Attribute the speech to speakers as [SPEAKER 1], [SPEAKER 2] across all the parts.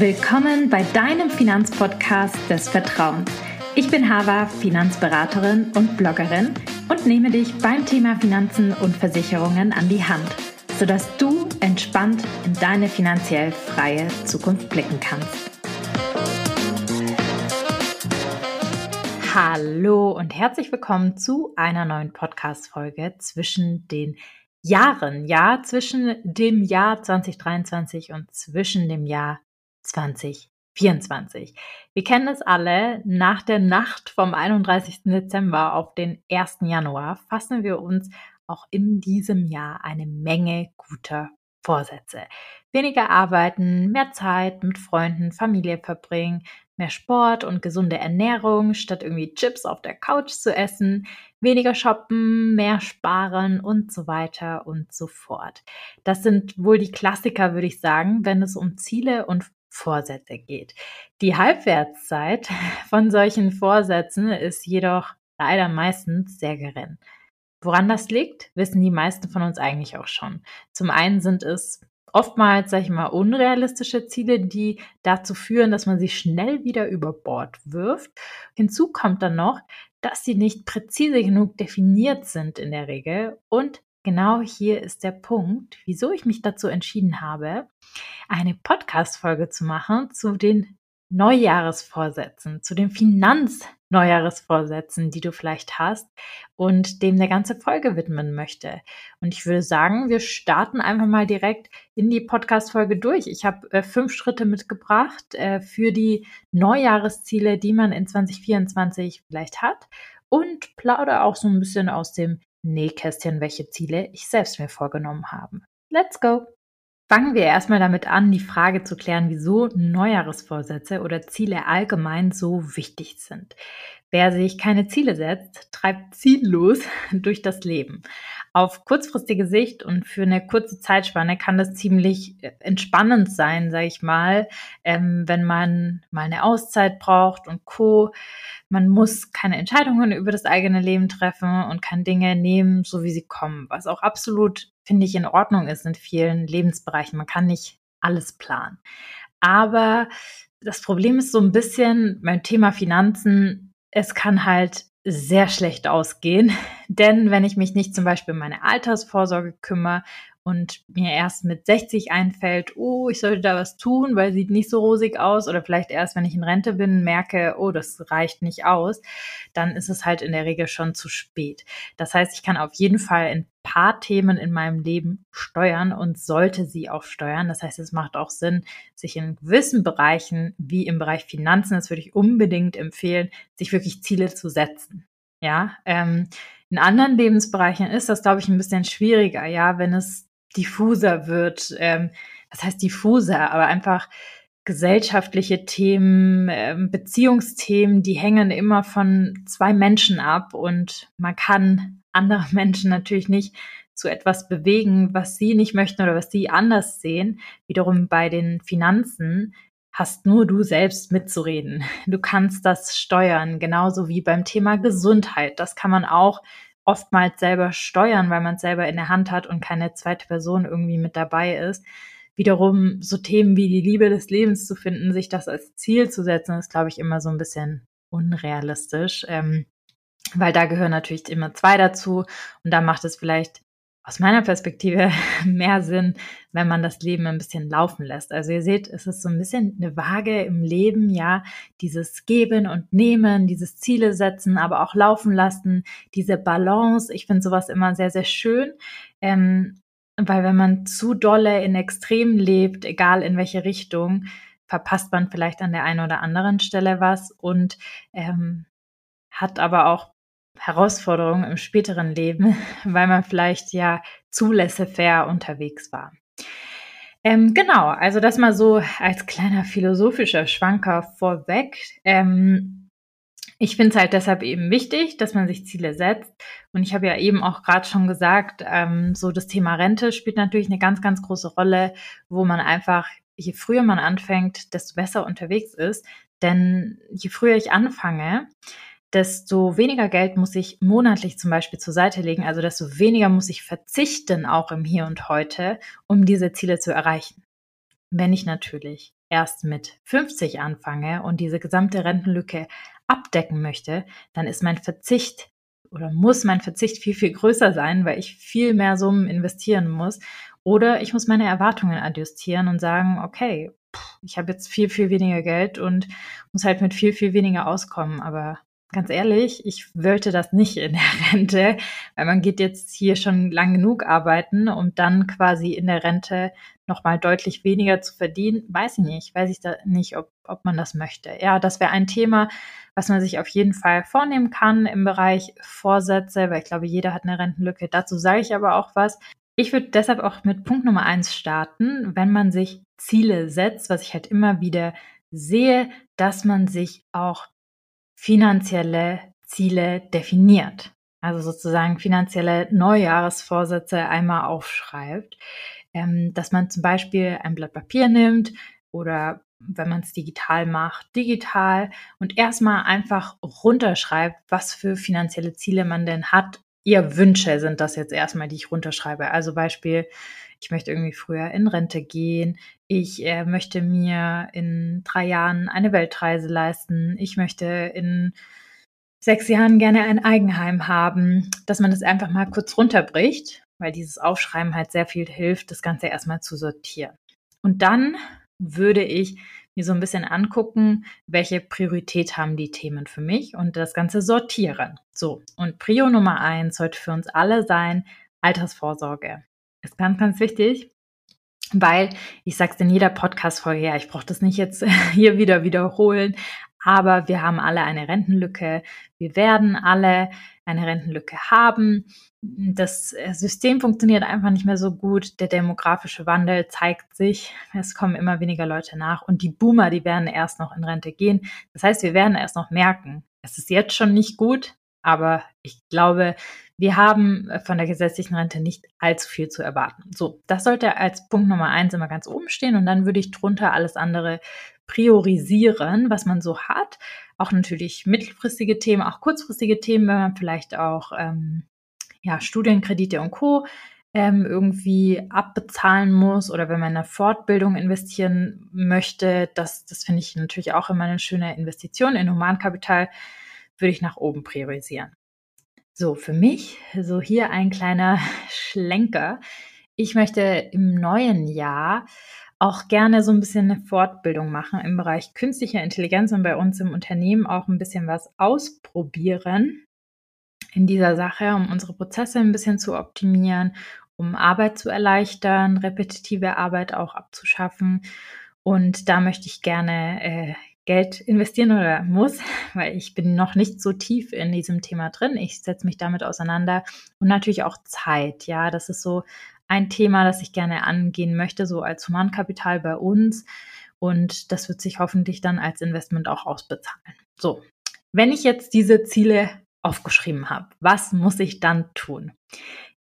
[SPEAKER 1] Willkommen bei deinem Finanzpodcast des Vertrauens. Ich bin Hava, Finanzberaterin und Bloggerin und nehme dich beim Thema Finanzen und Versicherungen an die Hand, sodass du entspannt in deine finanziell freie Zukunft blicken kannst. Hallo und herzlich willkommen zu einer neuen Podcast-Folge zwischen den Jahren, ja, zwischen dem Jahr 2023 und zwischen dem Jahr 2024. Wir kennen es alle, nach der Nacht vom 31. Dezember auf den 1. Januar fassen wir uns auch in diesem Jahr eine Menge guter Vorsätze. Weniger arbeiten, mehr Zeit mit Freunden, Familie verbringen, mehr Sport und gesunde Ernährung, statt irgendwie Chips auf der Couch zu essen, weniger shoppen, mehr sparen und so weiter und so fort. Das sind wohl die Klassiker, würde ich sagen, wenn es um Ziele und Vorsätze geht. Die Halbwertszeit von solchen Vorsätzen ist jedoch leider meistens sehr gering. Woran das liegt, wissen die meisten von uns eigentlich auch schon. Zum einen sind es oftmals, sage ich mal, unrealistische Ziele, die dazu führen, dass man sie schnell wieder über Bord wirft. Hinzu kommt dann noch, dass sie nicht präzise genug definiert sind in der Regel und Genau hier ist der Punkt, wieso ich mich dazu entschieden habe, eine Podcast-Folge zu machen zu den Neujahresvorsätzen, zu den Finanzneujahresvorsätzen, die du vielleicht hast und dem eine ganze Folge widmen möchte. Und ich würde sagen, wir starten einfach mal direkt in die Podcast-Folge durch. Ich habe äh, fünf Schritte mitgebracht äh, für die Neujahresziele, die man in 2024 vielleicht hat und plaudere auch so ein bisschen aus dem Nähkästchen, welche Ziele ich selbst mir vorgenommen habe. Let's go! Fangen wir erstmal damit an, die Frage zu klären, wieso Neujahresvorsätze oder Ziele allgemein so wichtig sind. Wer sich keine Ziele setzt, treibt ziellos durch das Leben. Auf kurzfristige Sicht und für eine kurze Zeitspanne kann das ziemlich äh, entspannend sein, sage ich mal, ähm, wenn man mal eine Auszeit braucht und Co. Man muss keine Entscheidungen über das eigene Leben treffen und kann Dinge nehmen, so wie sie kommen, was auch absolut, finde ich, in Ordnung ist in vielen Lebensbereichen. Man kann nicht alles planen. Aber das Problem ist so ein bisschen beim Thema Finanzen, es kann halt sehr schlecht ausgehen. Denn wenn ich mich nicht zum Beispiel um meine Altersvorsorge kümmere und mir erst mit 60 einfällt, oh, ich sollte da was tun, weil sieht nicht so rosig aus oder vielleicht erst, wenn ich in Rente bin, merke, oh, das reicht nicht aus, dann ist es halt in der Regel schon zu spät. Das heißt, ich kann auf jeden Fall ein paar Themen in meinem Leben steuern und sollte sie auch steuern. Das heißt, es macht auch Sinn, sich in gewissen Bereichen, wie im Bereich Finanzen, das würde ich unbedingt empfehlen, sich wirklich Ziele zu setzen. Ja, ähm, in anderen Lebensbereichen ist das, glaube ich, ein bisschen schwieriger, ja, wenn es diffuser wird. Ähm, was heißt diffuser? Aber einfach gesellschaftliche Themen, ähm, Beziehungsthemen, die hängen immer von zwei Menschen ab und man kann andere Menschen natürlich nicht zu etwas bewegen, was sie nicht möchten oder was sie anders sehen. Wiederum bei den Finanzen hast nur du selbst mitzureden. Du kannst das steuern, genauso wie beim Thema Gesundheit. Das kann man auch oftmals selber steuern, weil man es selber in der Hand hat und keine zweite Person irgendwie mit dabei ist. Wiederum so Themen wie die Liebe des Lebens zu finden, sich das als Ziel zu setzen, ist, glaube ich, immer so ein bisschen unrealistisch, ähm, weil da gehören natürlich immer zwei dazu und da macht es vielleicht aus meiner Perspektive mehr Sinn, wenn man das Leben ein bisschen laufen lässt. Also ihr seht, es ist so ein bisschen eine Waage im Leben, ja, dieses Geben und Nehmen, dieses Ziele setzen, aber auch laufen lassen, diese Balance. Ich finde sowas immer sehr, sehr schön. Ähm, weil wenn man zu dolle in Extremen lebt, egal in welche Richtung, verpasst man vielleicht an der einen oder anderen Stelle was und ähm, hat aber auch Herausforderungen im späteren Leben, weil man vielleicht ja zu laissez-faire unterwegs war. Ähm, genau, also das mal so als kleiner philosophischer Schwanker vorweg. Ähm, ich finde es halt deshalb eben wichtig, dass man sich Ziele setzt. Und ich habe ja eben auch gerade schon gesagt, ähm, so das Thema Rente spielt natürlich eine ganz, ganz große Rolle, wo man einfach, je früher man anfängt, desto besser unterwegs ist. Denn je früher ich anfange, desto weniger Geld muss ich monatlich zum Beispiel zur Seite legen, also desto weniger muss ich verzichten, auch im Hier und Heute, um diese Ziele zu erreichen. Wenn ich natürlich erst mit 50 anfange und diese gesamte Rentenlücke abdecken möchte, dann ist mein Verzicht oder muss mein Verzicht viel, viel größer sein, weil ich viel mehr Summen investieren muss. Oder ich muss meine Erwartungen adjustieren und sagen, okay, ich habe jetzt viel, viel weniger Geld und muss halt mit viel, viel weniger auskommen. Aber ganz ehrlich, ich wollte das nicht in der Rente, weil man geht jetzt hier schon lang genug arbeiten, um dann quasi in der Rente nochmal deutlich weniger zu verdienen. Weiß ich nicht, weiß ich da nicht, ob, ob man das möchte. Ja, das wäre ein Thema, was man sich auf jeden Fall vornehmen kann im Bereich Vorsätze, weil ich glaube, jeder hat eine Rentenlücke. Dazu sage ich aber auch was. Ich würde deshalb auch mit Punkt Nummer eins starten, wenn man sich Ziele setzt, was ich halt immer wieder sehe, dass man sich auch finanzielle Ziele definiert. Also sozusagen finanzielle Neujahresvorsätze einmal aufschreibt. Ähm, dass man zum Beispiel ein Blatt Papier nimmt oder wenn man es digital macht, digital und erstmal einfach runterschreibt, was für finanzielle Ziele man denn hat. Ihr Wünsche sind das jetzt erstmal, die ich runterschreibe. Also Beispiel, ich möchte irgendwie früher in Rente gehen, ich äh, möchte mir in drei Jahren eine Weltreise leisten, ich möchte in sechs Jahren gerne ein Eigenheim haben, dass man das einfach mal kurz runterbricht, weil dieses Aufschreiben halt sehr viel hilft, das Ganze erstmal zu sortieren. Und dann würde ich mir so ein bisschen angucken, welche Priorität haben die Themen für mich und das Ganze sortieren. So, und Prio Nummer eins sollte für uns alle sein, Altersvorsorge ist ganz, ganz wichtig, weil ich sage es in jeder Podcast-Folge, ja, ich brauche das nicht jetzt hier wieder wiederholen, aber wir haben alle eine Rentenlücke. Wir werden alle eine Rentenlücke haben. Das System funktioniert einfach nicht mehr so gut. Der demografische Wandel zeigt sich. Es kommen immer weniger Leute nach und die Boomer, die werden erst noch in Rente gehen. Das heißt, wir werden erst noch merken, es ist jetzt schon nicht gut, aber ich glaube, wir haben äh, von der gesetzlichen Rente nicht allzu viel zu erwarten. So, das sollte als Punkt Nummer eins immer ganz oben stehen und dann würde ich drunter alles andere priorisieren, was man so hat. Auch natürlich mittelfristige Themen, auch kurzfristige Themen, wenn man vielleicht auch ähm, ja, Studienkredite und Co. Ähm, irgendwie abbezahlen muss oder wenn man in eine Fortbildung investieren möchte, das, das finde ich natürlich auch immer eine schöne Investition in Humankapital würde ich nach oben priorisieren. So, für mich, so hier ein kleiner Schlenker. Ich möchte im neuen Jahr auch gerne so ein bisschen eine Fortbildung machen im Bereich künstlicher Intelligenz und bei uns im Unternehmen auch ein bisschen was ausprobieren in dieser Sache, um unsere Prozesse ein bisschen zu optimieren, um Arbeit zu erleichtern, repetitive Arbeit auch abzuschaffen. Und da möchte ich gerne äh, Geld investieren oder muss, weil ich bin noch nicht so tief in diesem Thema drin. Ich setze mich damit auseinander und natürlich auch Zeit. Ja, das ist so ein Thema, das ich gerne angehen möchte, so als Humankapital bei uns. Und das wird sich hoffentlich dann als Investment auch ausbezahlen. So, wenn ich jetzt diese Ziele aufgeschrieben habe, was muss ich dann tun?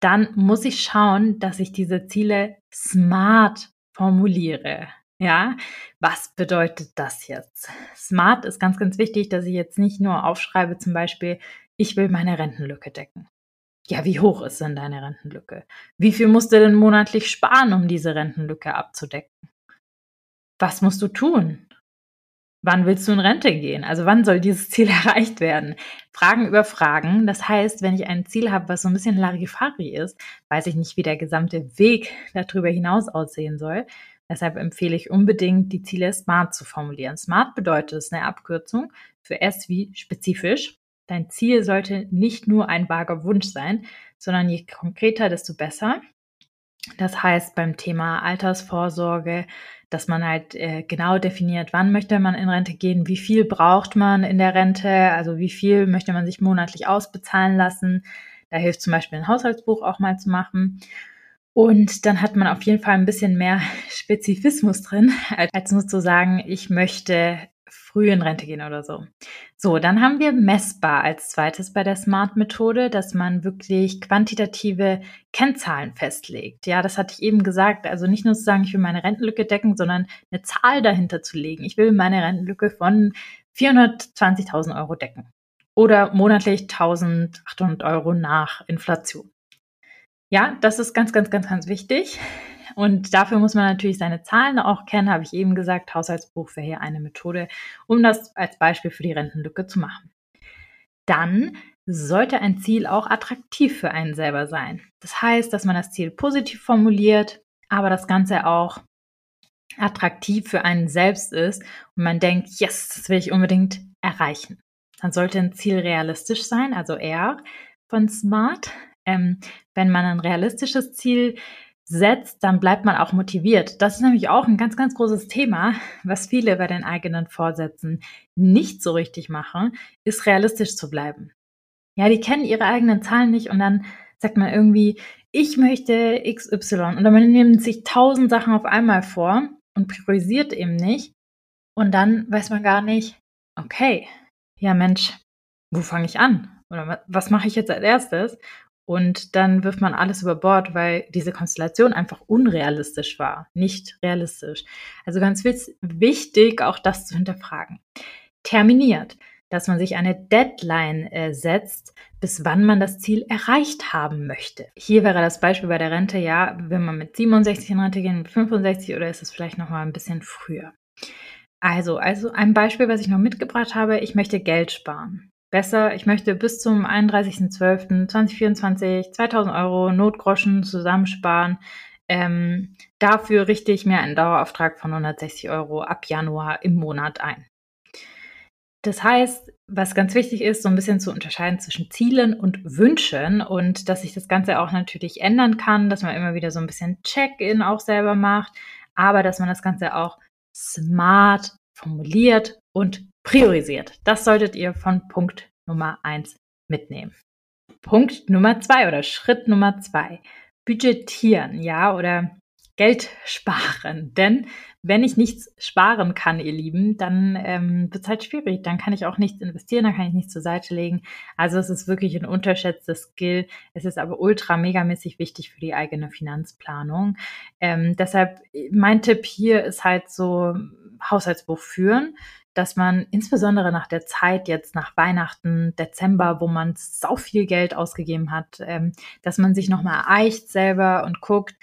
[SPEAKER 1] Dann muss ich schauen, dass ich diese Ziele smart formuliere. Ja, was bedeutet das jetzt? Smart ist ganz, ganz wichtig, dass ich jetzt nicht nur aufschreibe, zum Beispiel, ich will meine Rentenlücke decken. Ja, wie hoch ist denn deine Rentenlücke? Wie viel musst du denn monatlich sparen, um diese Rentenlücke abzudecken? Was musst du tun? Wann willst du in Rente gehen? Also wann soll dieses Ziel erreicht werden? Fragen über Fragen. Das heißt, wenn ich ein Ziel habe, was so ein bisschen Larifari ist, weiß ich nicht, wie der gesamte Weg darüber hinaus aussehen soll. Deshalb empfehle ich unbedingt, die Ziele SMART zu formulieren. SMART bedeutet, es eine Abkürzung für S wie spezifisch. Dein Ziel sollte nicht nur ein vager Wunsch sein, sondern je konkreter, desto besser. Das heißt, beim Thema Altersvorsorge, dass man halt äh, genau definiert, wann möchte man in Rente gehen, wie viel braucht man in der Rente, also wie viel möchte man sich monatlich ausbezahlen lassen. Da hilft zum Beispiel ein Haushaltsbuch auch mal zu machen. Und dann hat man auf jeden Fall ein bisschen mehr Spezifismus drin, als nur zu sagen, ich möchte früh in Rente gehen oder so. So, dann haben wir messbar als zweites bei der Smart-Methode, dass man wirklich quantitative Kennzahlen festlegt. Ja, das hatte ich eben gesagt. Also nicht nur zu sagen, ich will meine Rentenlücke decken, sondern eine Zahl dahinter zu legen. Ich will meine Rentenlücke von 420.000 Euro decken oder monatlich 1.800 Euro nach Inflation. Ja, das ist ganz, ganz, ganz, ganz wichtig. Und dafür muss man natürlich seine Zahlen auch kennen, habe ich eben gesagt. Haushaltsbuch wäre hier eine Methode, um das als Beispiel für die Rentenlücke zu machen. Dann sollte ein Ziel auch attraktiv für einen selber sein. Das heißt, dass man das Ziel positiv formuliert, aber das Ganze auch attraktiv für einen selbst ist und man denkt, yes, das will ich unbedingt erreichen. Dann sollte ein Ziel realistisch sein, also R von Smart. Ähm, wenn man ein realistisches Ziel setzt, dann bleibt man auch motiviert. Das ist nämlich auch ein ganz, ganz großes Thema, was viele bei den eigenen Vorsätzen nicht so richtig machen, ist realistisch zu bleiben. Ja, die kennen ihre eigenen Zahlen nicht und dann sagt man irgendwie, ich möchte XY und dann nimmt sich tausend Sachen auf einmal vor und priorisiert eben nicht und dann weiß man gar nicht, okay, ja Mensch, wo fange ich an? Oder was mache ich jetzt als erstes? Und dann wirft man alles über Bord, weil diese Konstellation einfach unrealistisch war, nicht realistisch. Also ganz wichtig, auch das zu hinterfragen. Terminiert, dass man sich eine Deadline äh, setzt, bis wann man das Ziel erreicht haben möchte. Hier wäre das Beispiel bei der Rente, ja, will man mit 67 in Rente gehen, mit 65 oder ist es vielleicht noch mal ein bisschen früher? Also, also ein Beispiel, was ich noch mitgebracht habe, ich möchte Geld sparen besser, ich möchte bis zum 31.12.2024 2000 Euro Notgroschen zusammensparen. Ähm, dafür richte ich mir einen Dauerauftrag von 160 Euro ab Januar im Monat ein. Das heißt, was ganz wichtig ist, so ein bisschen zu unterscheiden zwischen Zielen und Wünschen und dass sich das Ganze auch natürlich ändern kann, dass man immer wieder so ein bisschen Check-in auch selber macht, aber dass man das Ganze auch smart formuliert und priorisiert. Das solltet ihr von Punkt Nummer eins mitnehmen. Punkt Nummer zwei oder Schritt Nummer zwei. Budgetieren, ja, oder Geld sparen. Denn wenn ich nichts sparen kann, ihr Lieben, dann ähm, wird es halt schwierig. Dann kann ich auch nichts investieren, dann kann ich nichts zur Seite legen. Also es ist wirklich ein unterschätztes Skill. Es ist aber ultra megamäßig wichtig für die eigene Finanzplanung. Ähm, deshalb, mein Tipp hier ist halt so Haushaltsbuch führen dass man insbesondere nach der Zeit jetzt nach Weihnachten, Dezember, wo man so viel Geld ausgegeben hat, ähm, dass man sich nochmal eicht selber und guckt,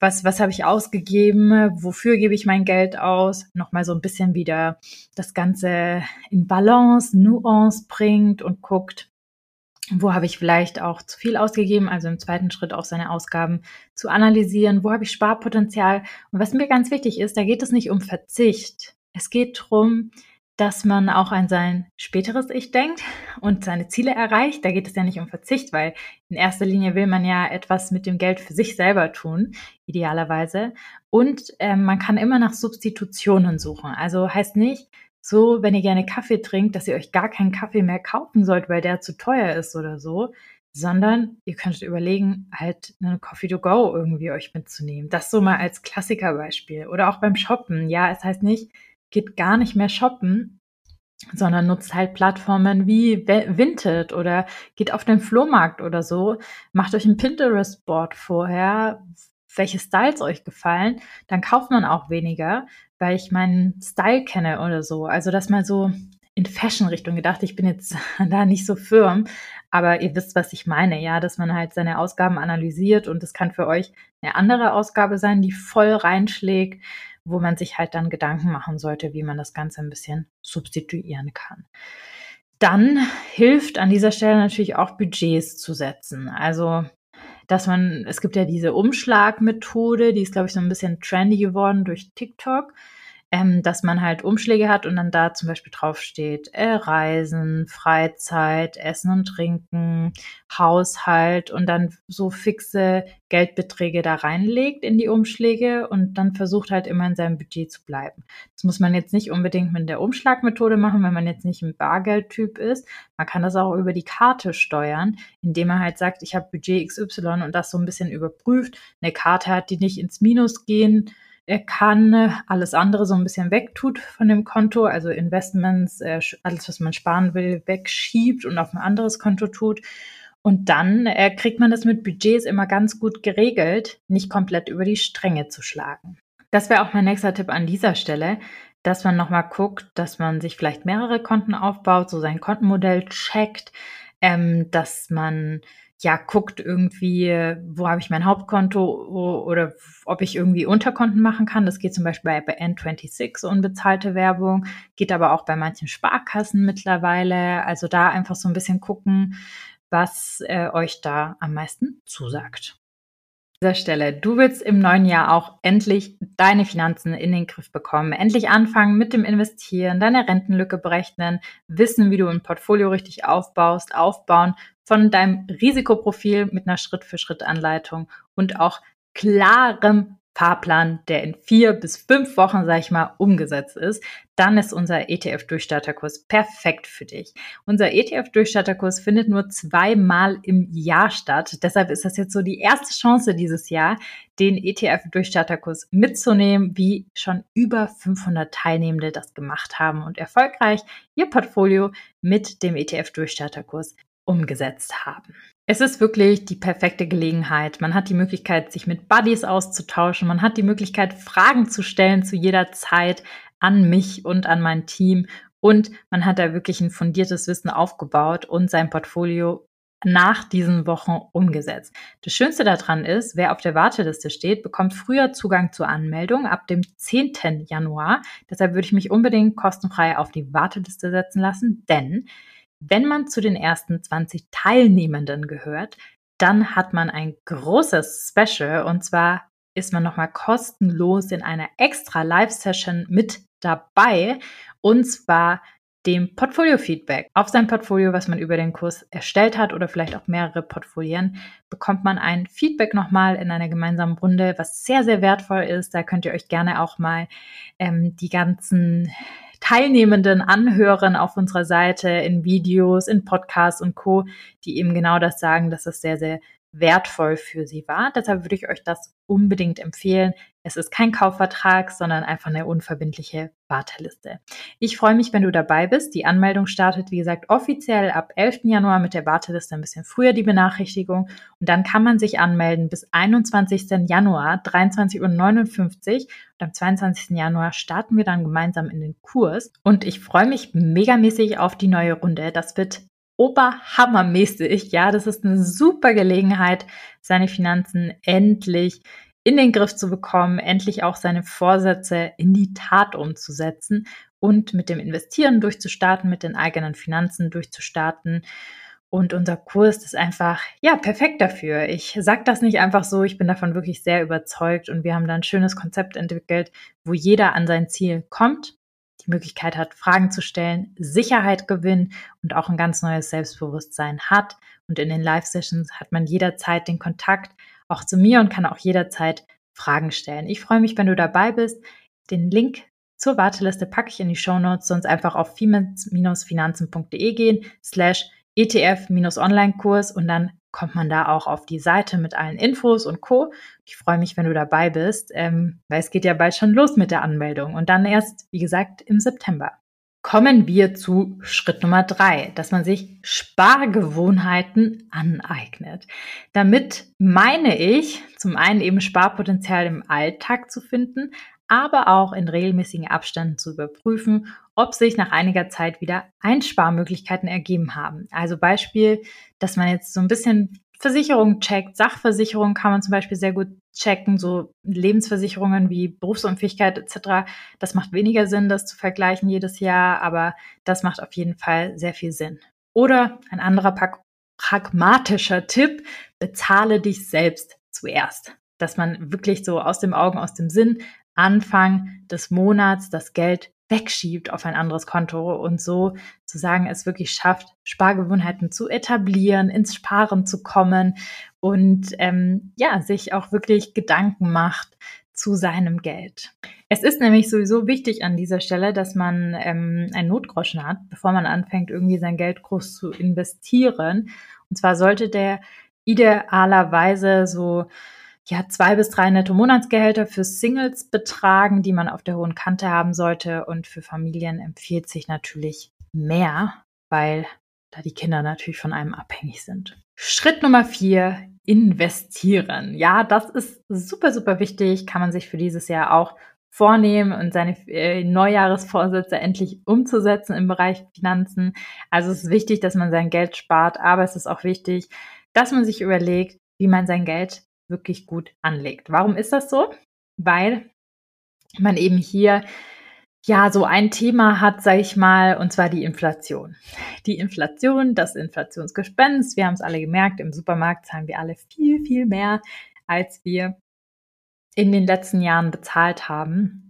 [SPEAKER 1] was, was habe ich ausgegeben, wofür gebe ich mein Geld aus, nochmal so ein bisschen wieder das Ganze in Balance, Nuance bringt und guckt, wo habe ich vielleicht auch zu viel ausgegeben, also im zweiten Schritt auch seine Ausgaben zu analysieren, wo habe ich Sparpotenzial. Und was mir ganz wichtig ist, da geht es nicht um Verzicht. Es geht darum, dass man auch an sein späteres Ich denkt und seine Ziele erreicht. Da geht es ja nicht um Verzicht, weil in erster Linie will man ja etwas mit dem Geld für sich selber tun, idealerweise. Und äh, man kann immer nach Substitutionen suchen. Also heißt nicht, so, wenn ihr gerne Kaffee trinkt, dass ihr euch gar keinen Kaffee mehr kaufen sollt, weil der zu teuer ist oder so, sondern ihr könntet überlegen, halt eine Coffee to go irgendwie euch mitzunehmen. Das so mal als Klassikerbeispiel. Oder auch beim Shoppen. Ja, es heißt nicht, geht gar nicht mehr shoppen, sondern nutzt halt Plattformen wie Vinted oder geht auf den Flohmarkt oder so, macht euch ein Pinterest-Board vorher, welche Styles euch gefallen, dann kauft man auch weniger, weil ich meinen Style kenne oder so. Also das mal so in Fashion-Richtung gedacht. Ich bin jetzt da nicht so firm, aber ihr wisst, was ich meine, ja, dass man halt seine Ausgaben analysiert und es kann für euch eine andere Ausgabe sein, die voll reinschlägt wo man sich halt dann Gedanken machen sollte, wie man das Ganze ein bisschen substituieren kann. Dann hilft an dieser Stelle natürlich auch Budgets zu setzen. Also, dass man, es gibt ja diese Umschlagmethode, die ist, glaube ich, so ein bisschen trendy geworden durch TikTok ähm, dass man halt Umschläge hat und dann da zum Beispiel draufsteht, äh, Reisen, Freizeit, Essen und Trinken, Haushalt und dann so fixe Geldbeträge da reinlegt in die Umschläge und dann versucht halt immer in seinem Budget zu bleiben. Das muss man jetzt nicht unbedingt mit der Umschlagmethode machen, wenn man jetzt nicht ein Bargeldtyp ist. Man kann das auch über die Karte steuern, indem man halt sagt, ich habe Budget XY und das so ein bisschen überprüft. Eine Karte hat, die nicht ins Minus gehen er kann äh, alles andere so ein bisschen wegtut von dem Konto, also Investments, äh, alles, was man sparen will, wegschiebt und auf ein anderes Konto tut. Und dann äh, kriegt man das mit Budgets immer ganz gut geregelt, nicht komplett über die Stränge zu schlagen. Das wäre auch mein nächster Tipp an dieser Stelle, dass man nochmal guckt, dass man sich vielleicht mehrere Konten aufbaut, so sein Kontenmodell checkt, ähm, dass man ja, guckt irgendwie, wo habe ich mein Hauptkonto oder ob ich irgendwie Unterkonten machen kann. Das geht zum Beispiel bei N26 unbezahlte Werbung, geht aber auch bei manchen Sparkassen mittlerweile. Also da einfach so ein bisschen gucken, was äh, euch da am meisten zusagt dieser Stelle. Du willst im neuen Jahr auch endlich deine Finanzen in den Griff bekommen, endlich anfangen mit dem Investieren, deine Rentenlücke berechnen, wissen, wie du ein Portfolio richtig aufbaust, aufbauen von deinem Risikoprofil mit einer Schritt-für-Schritt-Anleitung und auch klarem Fahrplan, der in vier bis fünf Wochen, sag ich mal, umgesetzt ist, dann ist unser ETF-Durchstarterkurs perfekt für dich. Unser ETF-Durchstarterkurs findet nur zweimal im Jahr statt. Deshalb ist das jetzt so die erste Chance dieses Jahr, den ETF-Durchstarterkurs mitzunehmen, wie schon über 500 Teilnehmende das gemacht haben und erfolgreich ihr Portfolio mit dem ETF-Durchstarterkurs umgesetzt haben. Es ist wirklich die perfekte Gelegenheit. Man hat die Möglichkeit, sich mit Buddies auszutauschen. Man hat die Möglichkeit, Fragen zu stellen zu jeder Zeit an mich und an mein Team. Und man hat da wirklich ein fundiertes Wissen aufgebaut und sein Portfolio nach diesen Wochen umgesetzt. Das Schönste daran ist, wer auf der Warteliste steht, bekommt früher Zugang zur Anmeldung ab dem 10. Januar. Deshalb würde ich mich unbedingt kostenfrei auf die Warteliste setzen lassen, denn wenn man zu den ersten 20 Teilnehmenden gehört, dann hat man ein großes Special und zwar ist man nochmal kostenlos in einer extra Live-Session mit dabei und zwar dem Portfolio-Feedback. Auf sein Portfolio, was man über den Kurs erstellt hat oder vielleicht auch mehrere Portfolien, bekommt man ein Feedback nochmal in einer gemeinsamen Runde, was sehr, sehr wertvoll ist. Da könnt ihr euch gerne auch mal ähm, die ganzen Teilnehmenden anhören auf unserer Seite in Videos, in Podcasts und Co., die eben genau das sagen, dass es sehr, sehr wertvoll für sie war. Deshalb würde ich euch das unbedingt empfehlen. Es ist kein Kaufvertrag, sondern einfach eine unverbindliche Warteliste. Ich freue mich, wenn du dabei bist. Die Anmeldung startet, wie gesagt, offiziell ab 11. Januar mit der Warteliste ein bisschen früher die Benachrichtigung. Und dann kann man sich anmelden bis 21. Januar, 23.59 Uhr. Und am 22. Januar starten wir dann gemeinsam in den Kurs. Und ich freue mich megamäßig auf die neue Runde. Das wird oberhammermäßig. Ja, das ist eine super Gelegenheit, seine Finanzen endlich in den Griff zu bekommen, endlich auch seine Vorsätze in die Tat umzusetzen und mit dem Investieren durchzustarten, mit den eigenen Finanzen durchzustarten. Und unser Kurs ist einfach, ja, perfekt dafür. Ich sage das nicht einfach so, ich bin davon wirklich sehr überzeugt und wir haben da ein schönes Konzept entwickelt, wo jeder an sein Ziel kommt Möglichkeit hat, Fragen zu stellen, Sicherheit gewinnt und auch ein ganz neues Selbstbewusstsein hat. Und in den Live-Sessions hat man jederzeit den Kontakt auch zu mir und kann auch jederzeit Fragen stellen. Ich freue mich, wenn du dabei bist. Den Link zur Warteliste packe ich in die Show Notes, sonst einfach auf finanzende gehen, slash ETF-Online-Kurs und dann kommt man da auch auf die Seite mit allen Infos und Co. Ich freue mich, wenn du dabei bist, ähm, weil es geht ja bald schon los mit der Anmeldung und dann erst, wie gesagt, im September. Kommen wir zu Schritt Nummer drei, dass man sich Spargewohnheiten aneignet. Damit meine ich zum einen eben Sparpotenzial im Alltag zu finden, aber auch in regelmäßigen Abständen zu überprüfen, ob sich nach einiger Zeit wieder Einsparmöglichkeiten ergeben haben. Also Beispiel, dass man jetzt so ein bisschen Versicherungen checkt. Sachversicherungen kann man zum Beispiel sehr gut checken, so Lebensversicherungen wie Berufsunfähigkeit etc. Das macht weniger Sinn, das zu vergleichen jedes Jahr, aber das macht auf jeden Fall sehr viel Sinn. Oder ein anderer pragmatischer Tipp, bezahle dich selbst zuerst. Dass man wirklich so aus dem Augen, aus dem Sinn Anfang des Monats das Geld wegschiebt auf ein anderes Konto und so zu sagen, es wirklich schafft, Spargewohnheiten zu etablieren, ins Sparen zu kommen und ähm, ja, sich auch wirklich Gedanken macht zu seinem Geld. Es ist nämlich sowieso wichtig an dieser Stelle, dass man ähm, einen Notgroschen hat, bevor man anfängt, irgendwie sein Geld groß zu investieren. Und zwar sollte der idealerweise so ja, zwei bis drei netto Monatsgehälter für Singles betragen, die man auf der hohen Kante haben sollte. Und für Familien empfiehlt sich natürlich mehr, weil da die Kinder natürlich von einem abhängig sind. Schritt Nummer vier, investieren. Ja, das ist super, super wichtig, kann man sich für dieses Jahr auch vornehmen und seine äh, Neujahresvorsätze endlich umzusetzen im Bereich Finanzen. Also es ist wichtig, dass man sein Geld spart, aber es ist auch wichtig, dass man sich überlegt, wie man sein Geld wirklich gut anlegt. Warum ist das so? Weil man eben hier ja so ein Thema hat, sage ich mal, und zwar die Inflation. Die Inflation, das Inflationsgespenst, wir haben es alle gemerkt, im Supermarkt zahlen wir alle viel, viel mehr, als wir in den letzten Jahren bezahlt haben.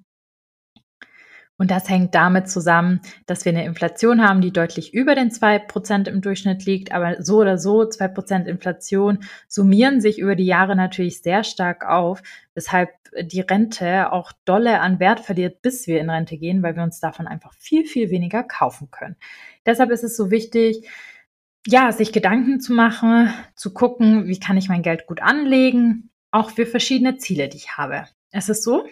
[SPEAKER 1] Und das hängt damit zusammen, dass wir eine Inflation haben, die deutlich über den zwei Prozent im Durchschnitt liegt. Aber so oder so, zwei Prozent Inflation summieren sich über die Jahre natürlich sehr stark auf, weshalb die Rente auch dolle an Wert verliert, bis wir in Rente gehen, weil wir uns davon einfach viel, viel weniger kaufen können. Deshalb ist es so wichtig, ja, sich Gedanken zu machen, zu gucken, wie kann ich mein Geld gut anlegen, auch für verschiedene Ziele, die ich habe. Es ist so,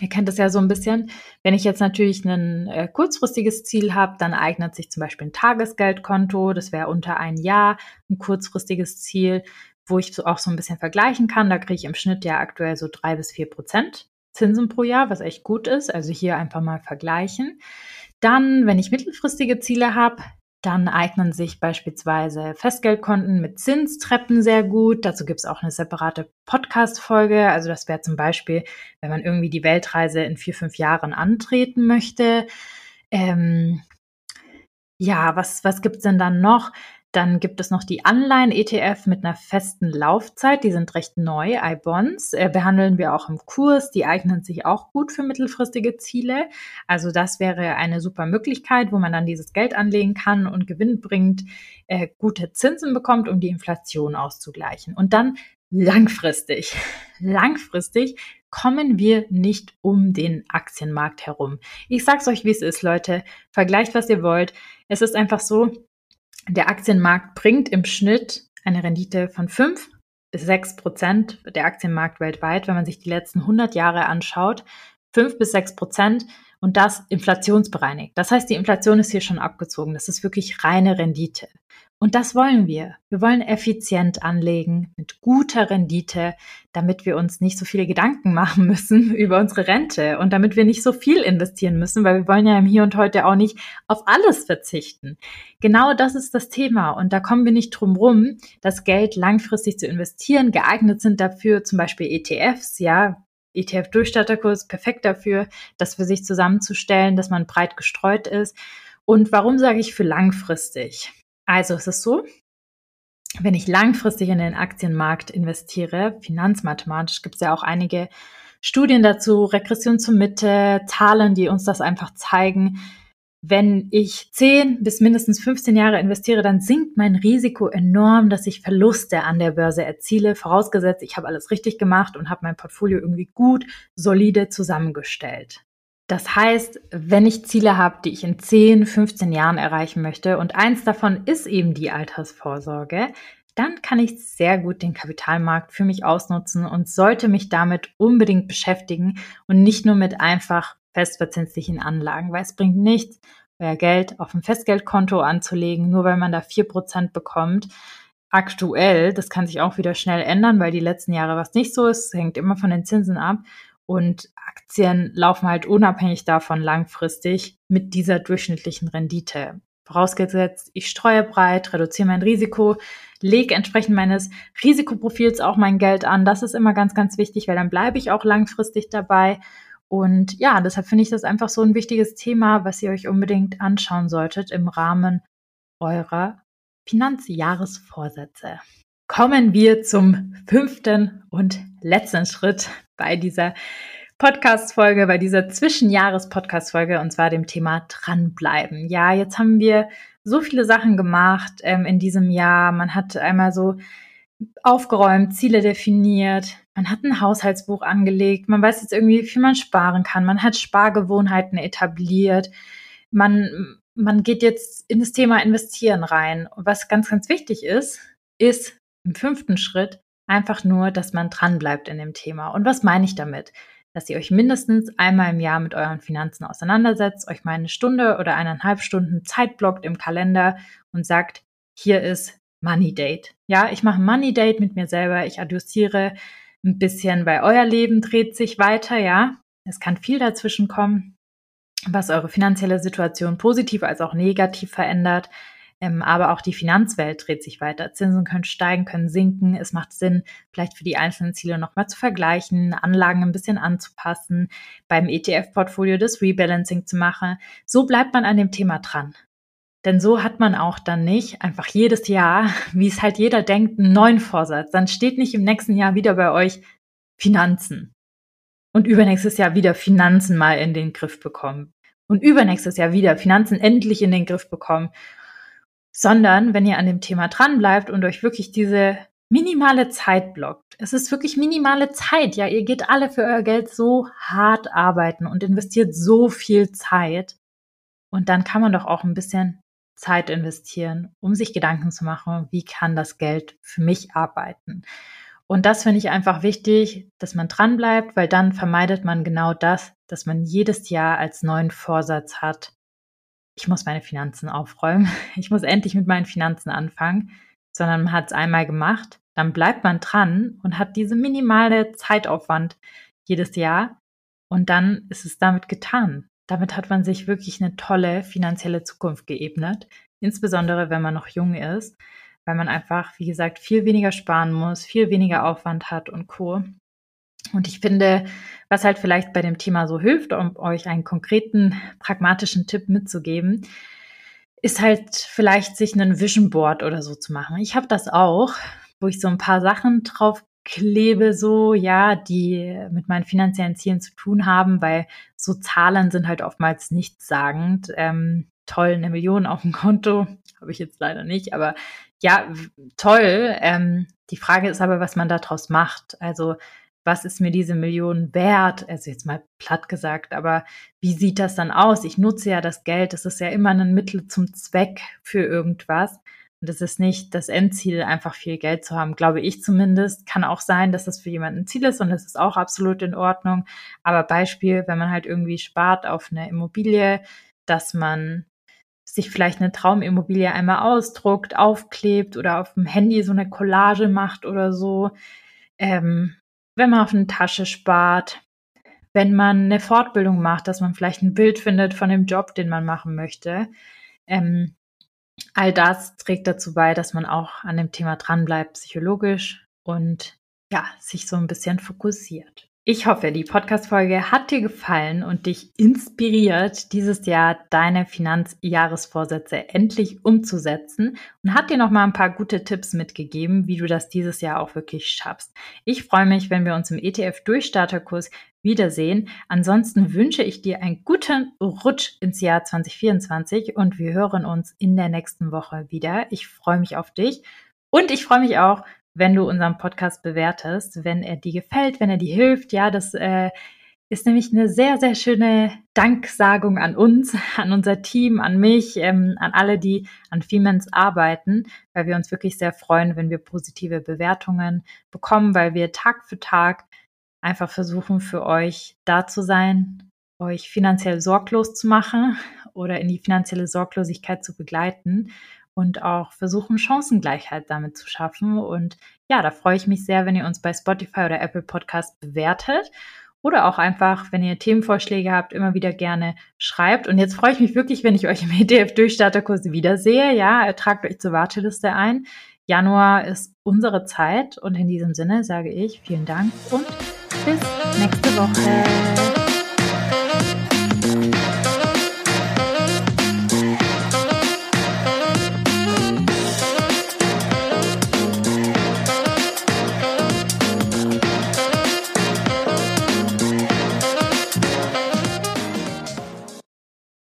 [SPEAKER 1] Ihr kennt es ja so ein bisschen. Wenn ich jetzt natürlich ein äh, kurzfristiges Ziel habe, dann eignet sich zum Beispiel ein Tagesgeldkonto. Das wäre unter ein Jahr ein kurzfristiges Ziel, wo ich so auch so ein bisschen vergleichen kann. Da kriege ich im Schnitt ja aktuell so drei bis vier Prozent Zinsen pro Jahr, was echt gut ist. Also hier einfach mal vergleichen. Dann, wenn ich mittelfristige Ziele habe, dann eignen sich beispielsweise Festgeldkonten mit Zinstreppen sehr gut. Dazu gibt es auch eine separate Podcast-Folge. Also das wäre zum Beispiel, wenn man irgendwie die Weltreise in vier, fünf Jahren antreten möchte. Ähm, ja, was, was gibt's denn dann noch? Dann gibt es noch die Anleihen-ETF mit einer festen Laufzeit. Die sind recht neu, iBonds. Äh, behandeln wir auch im Kurs. Die eignen sich auch gut für mittelfristige Ziele. Also das wäre eine super Möglichkeit, wo man dann dieses Geld anlegen kann und gewinnbringend äh, gute Zinsen bekommt, um die Inflation auszugleichen. Und dann langfristig, langfristig kommen wir nicht um den Aktienmarkt herum. Ich sag's euch, wie es ist, Leute. Vergleicht, was ihr wollt. Es ist einfach so, der Aktienmarkt bringt im Schnitt eine Rendite von 5 bis 6 Prozent, der Aktienmarkt weltweit, wenn man sich die letzten 100 Jahre anschaut. 5 bis 6 Prozent und das inflationsbereinigt. Das heißt, die Inflation ist hier schon abgezogen. Das ist wirklich reine Rendite. Und das wollen wir. Wir wollen effizient anlegen mit guter Rendite, damit wir uns nicht so viele Gedanken machen müssen über unsere Rente und damit wir nicht so viel investieren müssen, weil wir wollen ja im Hier und Heute auch nicht auf alles verzichten. Genau das ist das Thema und da kommen wir nicht drum rum, das Geld langfristig zu investieren. Geeignet sind dafür zum Beispiel ETFs, ja, ETF-Durchstatterkurs, perfekt dafür, das für sich zusammenzustellen, dass man breit gestreut ist. Und warum sage ich für langfristig? Also es ist so, wenn ich langfristig in den Aktienmarkt investiere, finanzmathematisch gibt es ja auch einige Studien dazu, Regression zur Mitte, Zahlen, die uns das einfach zeigen. Wenn ich 10 bis mindestens 15 Jahre investiere, dann sinkt mein Risiko enorm, dass ich Verluste an der Börse erziele, vorausgesetzt, ich habe alles richtig gemacht und habe mein Portfolio irgendwie gut, solide zusammengestellt. Das heißt, wenn ich Ziele habe, die ich in 10, 15 Jahren erreichen möchte und eins davon ist eben die Altersvorsorge, dann kann ich sehr gut den Kapitalmarkt für mich ausnutzen und sollte mich damit unbedingt beschäftigen und nicht nur mit einfach festverzinslichen Anlagen, weil es bringt nichts, euer Geld auf ein Festgeldkonto anzulegen, nur weil man da 4% bekommt. Aktuell, das kann sich auch wieder schnell ändern, weil die letzten Jahre was nicht so ist, hängt immer von den Zinsen ab. Und Aktien laufen halt unabhängig davon langfristig mit dieser durchschnittlichen Rendite. Vorausgesetzt, ich streue breit, reduziere mein Risiko, lege entsprechend meines Risikoprofils auch mein Geld an. Das ist immer ganz, ganz wichtig, weil dann bleibe ich auch langfristig dabei. Und ja, deshalb finde ich das einfach so ein wichtiges Thema, was ihr euch unbedingt anschauen solltet im Rahmen eurer Finanzjahresvorsätze. Kommen wir zum fünften und letzten Schritt bei dieser Podcast-Folge, bei dieser Zwischenjahres-Podcast-Folge und zwar dem Thema dranbleiben. Ja, jetzt haben wir so viele Sachen gemacht ähm, in diesem Jahr. Man hat einmal so aufgeräumt, Ziele definiert, man hat ein Haushaltsbuch angelegt, man weiß jetzt irgendwie, wie viel man sparen kann, man hat Spargewohnheiten etabliert, man, man geht jetzt in das Thema Investieren rein. Und was ganz, ganz wichtig ist, ist im fünften Schritt einfach nur, dass man dranbleibt in dem Thema. Und was meine ich damit? Dass ihr euch mindestens einmal im Jahr mit euren Finanzen auseinandersetzt, euch mal eine Stunde oder eineinhalb Stunden Zeit blockt im Kalender und sagt, hier ist Money Date. Ja, ich mache Money Date mit mir selber, ich adjustiere ein bisschen, weil euer Leben dreht sich weiter, ja. Es kann viel dazwischen kommen, was eure finanzielle Situation positiv als auch negativ verändert. Ähm, aber auch die Finanzwelt dreht sich weiter. Zinsen können steigen, können sinken. Es macht Sinn, vielleicht für die einzelnen Ziele nochmal zu vergleichen, Anlagen ein bisschen anzupassen, beim ETF-Portfolio das Rebalancing zu machen. So bleibt man an dem Thema dran. Denn so hat man auch dann nicht einfach jedes Jahr, wie es halt jeder denkt, einen neuen Vorsatz. Dann steht nicht im nächsten Jahr wieder bei euch Finanzen. Und übernächstes Jahr wieder Finanzen mal in den Griff bekommen. Und übernächstes Jahr wieder Finanzen endlich in den Griff bekommen. Sondern wenn ihr an dem Thema dran bleibt und euch wirklich diese minimale Zeit blockt. Es ist wirklich minimale Zeit. Ja, ihr geht alle für euer Geld so hart arbeiten und investiert so viel Zeit. Und dann kann man doch auch ein bisschen Zeit investieren, um sich Gedanken zu machen, wie kann das Geld für mich arbeiten. Und das finde ich einfach wichtig, dass man dran bleibt, weil dann vermeidet man genau das, dass man jedes Jahr als neuen Vorsatz hat. Ich muss meine Finanzen aufräumen. Ich muss endlich mit meinen Finanzen anfangen, sondern man hat es einmal gemacht, dann bleibt man dran und hat diese minimale Zeitaufwand jedes Jahr und dann ist es damit getan. Damit hat man sich wirklich eine tolle finanzielle Zukunft geebnet, insbesondere wenn man noch jung ist, weil man einfach, wie gesagt, viel weniger sparen muss, viel weniger Aufwand hat und co. Und ich finde, was halt vielleicht bei dem Thema so hilft, um euch einen konkreten, pragmatischen Tipp mitzugeben, ist halt vielleicht sich einen Vision Board oder so zu machen. Ich habe das auch, wo ich so ein paar Sachen drauf klebe, so, ja, die mit meinen finanziellen Zielen zu tun haben, weil so Zahlen sind halt oftmals nichtssagend. Ähm, toll, eine Million auf dem Konto, habe ich jetzt leider nicht, aber ja, toll. Ähm, die Frage ist aber, was man daraus macht. Also, was ist mir diese Million wert? Also jetzt mal platt gesagt, aber wie sieht das dann aus? Ich nutze ja das Geld, das ist ja immer ein Mittel zum Zweck für irgendwas. Und es ist nicht das Endziel, einfach viel Geld zu haben, glaube ich zumindest. Kann auch sein, dass das für jemanden ein Ziel ist und das ist auch absolut in Ordnung. Aber Beispiel, wenn man halt irgendwie spart auf eine Immobilie, dass man sich vielleicht eine Traumimmobilie einmal ausdruckt, aufklebt oder auf dem Handy so eine Collage macht oder so. Ähm, wenn man auf eine Tasche spart, wenn man eine Fortbildung macht, dass man vielleicht ein Bild findet von dem Job, den man machen möchte. Ähm, all das trägt dazu bei, dass man auch an dem Thema dranbleibt, psychologisch und ja, sich so ein bisschen fokussiert. Ich hoffe, die Podcast-Folge hat dir gefallen und dich inspiriert, dieses Jahr deine Finanzjahresvorsätze endlich umzusetzen und hat dir noch mal ein paar gute Tipps mitgegeben, wie du das dieses Jahr auch wirklich schaffst. Ich freue mich, wenn wir uns im ETF-Durchstarterkurs wiedersehen. Ansonsten wünsche ich dir einen guten Rutsch ins Jahr 2024 und wir hören uns in der nächsten Woche wieder. Ich freue mich auf dich und ich freue mich auch, wenn du unseren Podcast bewertest, wenn er dir gefällt, wenn er dir hilft. Ja, das äh, ist nämlich eine sehr, sehr schöne Danksagung an uns, an unser Team, an mich, ähm, an alle, die an Femens arbeiten, weil wir uns wirklich sehr freuen, wenn wir positive Bewertungen bekommen, weil wir Tag für Tag einfach versuchen, für euch da zu sein, euch finanziell sorglos zu machen oder in die finanzielle Sorglosigkeit zu begleiten und auch versuchen, Chancengleichheit damit zu schaffen. Und ja, da freue ich mich sehr, wenn ihr uns bei Spotify oder Apple Podcast bewertet. Oder auch einfach, wenn ihr Themenvorschläge habt, immer wieder gerne schreibt. Und jetzt freue ich mich wirklich, wenn ich euch im ETF-Durchstarterkurs wiedersehe. Ja, tragt euch zur Warteliste ein. Januar ist unsere Zeit. Und in diesem Sinne sage ich vielen Dank und bis nächste Woche.